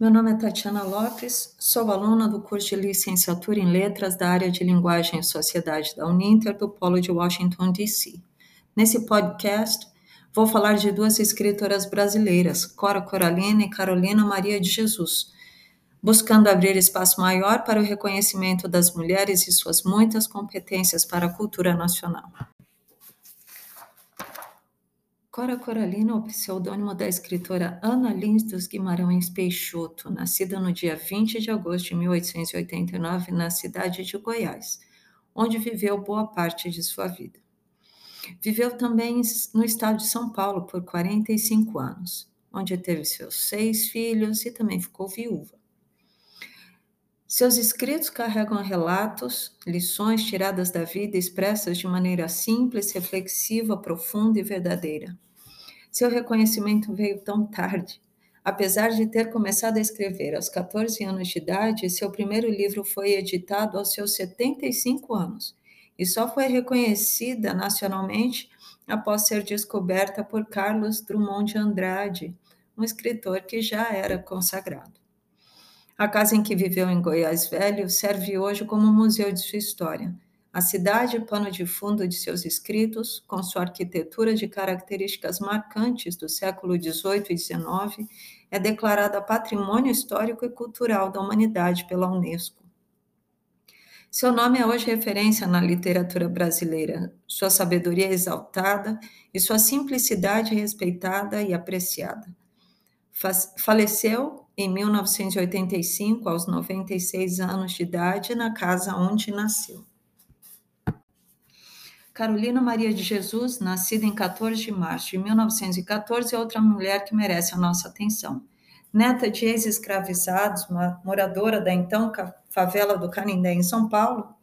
Meu nome é Tatiana Lopes, sou aluna do curso de Licenciatura em Letras da área de Linguagem e Sociedade da Uninter, do Polo de Washington, D.C. Nesse podcast, vou falar de duas escritoras brasileiras, Cora Coralina e Carolina Maria de Jesus, buscando abrir espaço maior para o reconhecimento das mulheres e suas muitas competências para a cultura nacional. Cora Coralina é o pseudônimo da escritora Ana Lins dos Guimarães Peixoto, nascida no dia 20 de agosto de 1889 na cidade de Goiás, onde viveu boa parte de sua vida. Viveu também no estado de São Paulo por 45 anos, onde teve seus seis filhos e também ficou viúva. Seus escritos carregam relatos, lições tiradas da vida expressas de maneira simples, reflexiva, profunda e verdadeira. Seu reconhecimento veio tão tarde. Apesar de ter começado a escrever aos 14 anos de idade, seu primeiro livro foi editado aos seus 75 anos e só foi reconhecida nacionalmente após ser descoberta por Carlos Drummond de Andrade, um escritor que já era consagrado. A casa em que viveu em Goiás Velho serve hoje como museu de sua história a cidade, pano de fundo de seus escritos, com sua arquitetura de características marcantes do século XVIII e XIX, é declarada Patrimônio Histórico e Cultural da Humanidade pela Unesco. Seu nome é hoje referência na literatura brasileira, sua sabedoria é exaltada e sua simplicidade respeitada e apreciada. Faleceu em 1985, aos 96 anos de idade, na casa onde nasceu. Carolina Maria de Jesus, nascida em 14 de março de 1914, é outra mulher que merece a nossa atenção. Neta de ex-escravizados, moradora da então favela do Canindé, em São Paulo,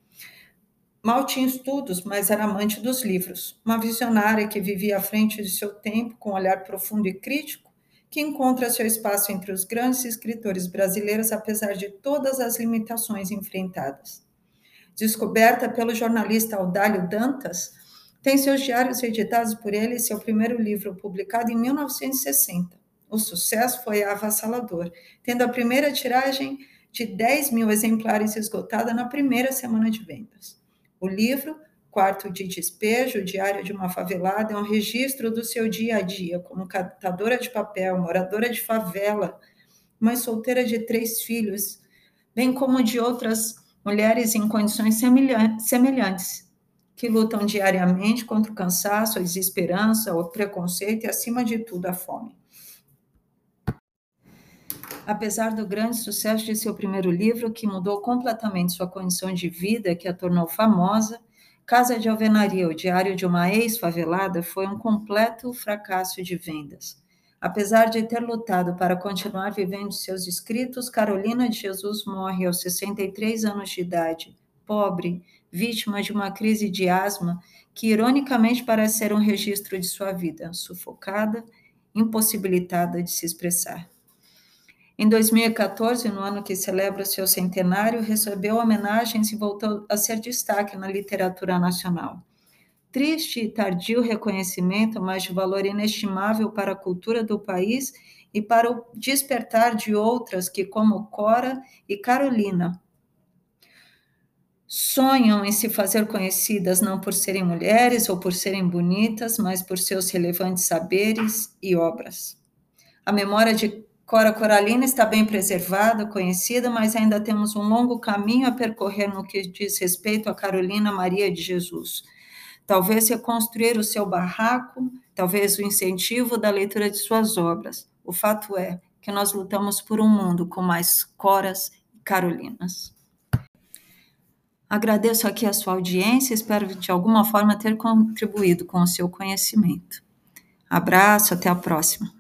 mal tinha estudos, mas era amante dos livros. Uma visionária que vivia à frente de seu tempo, com um olhar profundo e crítico, que encontra seu espaço entre os grandes escritores brasileiros, apesar de todas as limitações enfrentadas descoberta pelo jornalista Audálio Dantas, tem seus diários editados por ele e seu primeiro livro publicado em 1960. O sucesso foi avassalador, tendo a primeira tiragem de 10 mil exemplares esgotada na primeira semana de vendas. O livro, Quarto de Despejo, Diário de uma Favelada, é um registro do seu dia a dia como catadora de papel, moradora de favela, mãe solteira de três filhos, bem como de outras mulheres em condições semelhantes, que lutam diariamente contra o cansaço, a desesperança, o preconceito e, acima de tudo, a fome. Apesar do grande sucesso de seu primeiro livro, que mudou completamente sua condição de vida, que a tornou famosa, Casa de Alvenaria, o Diário de uma Ex-Favelada, foi um completo fracasso de vendas. Apesar de ter lutado para continuar vivendo seus escritos, Carolina de Jesus morre aos 63 anos de idade, pobre, vítima de uma crise de asma que, ironicamente, parece ser um registro de sua vida, sufocada, impossibilitada de se expressar. Em 2014, no ano que celebra seu centenário, recebeu homenagens e voltou a ser destaque na literatura nacional. Triste e tardio reconhecimento, mas de valor inestimável para a cultura do país e para o despertar de outras que, como Cora e Carolina, sonham em se fazer conhecidas não por serem mulheres ou por serem bonitas, mas por seus relevantes saberes e obras. A memória de Cora Coralina está bem preservada, conhecida, mas ainda temos um longo caminho a percorrer no que diz respeito a Carolina Maria de Jesus talvez reconstruir o seu barraco, talvez o incentivo da leitura de suas obras. O fato é que nós lutamos por um mundo com mais Coras e Carolinas. Agradeço aqui a sua audiência, espero de alguma forma ter contribuído com o seu conhecimento. Abraço, até a próxima.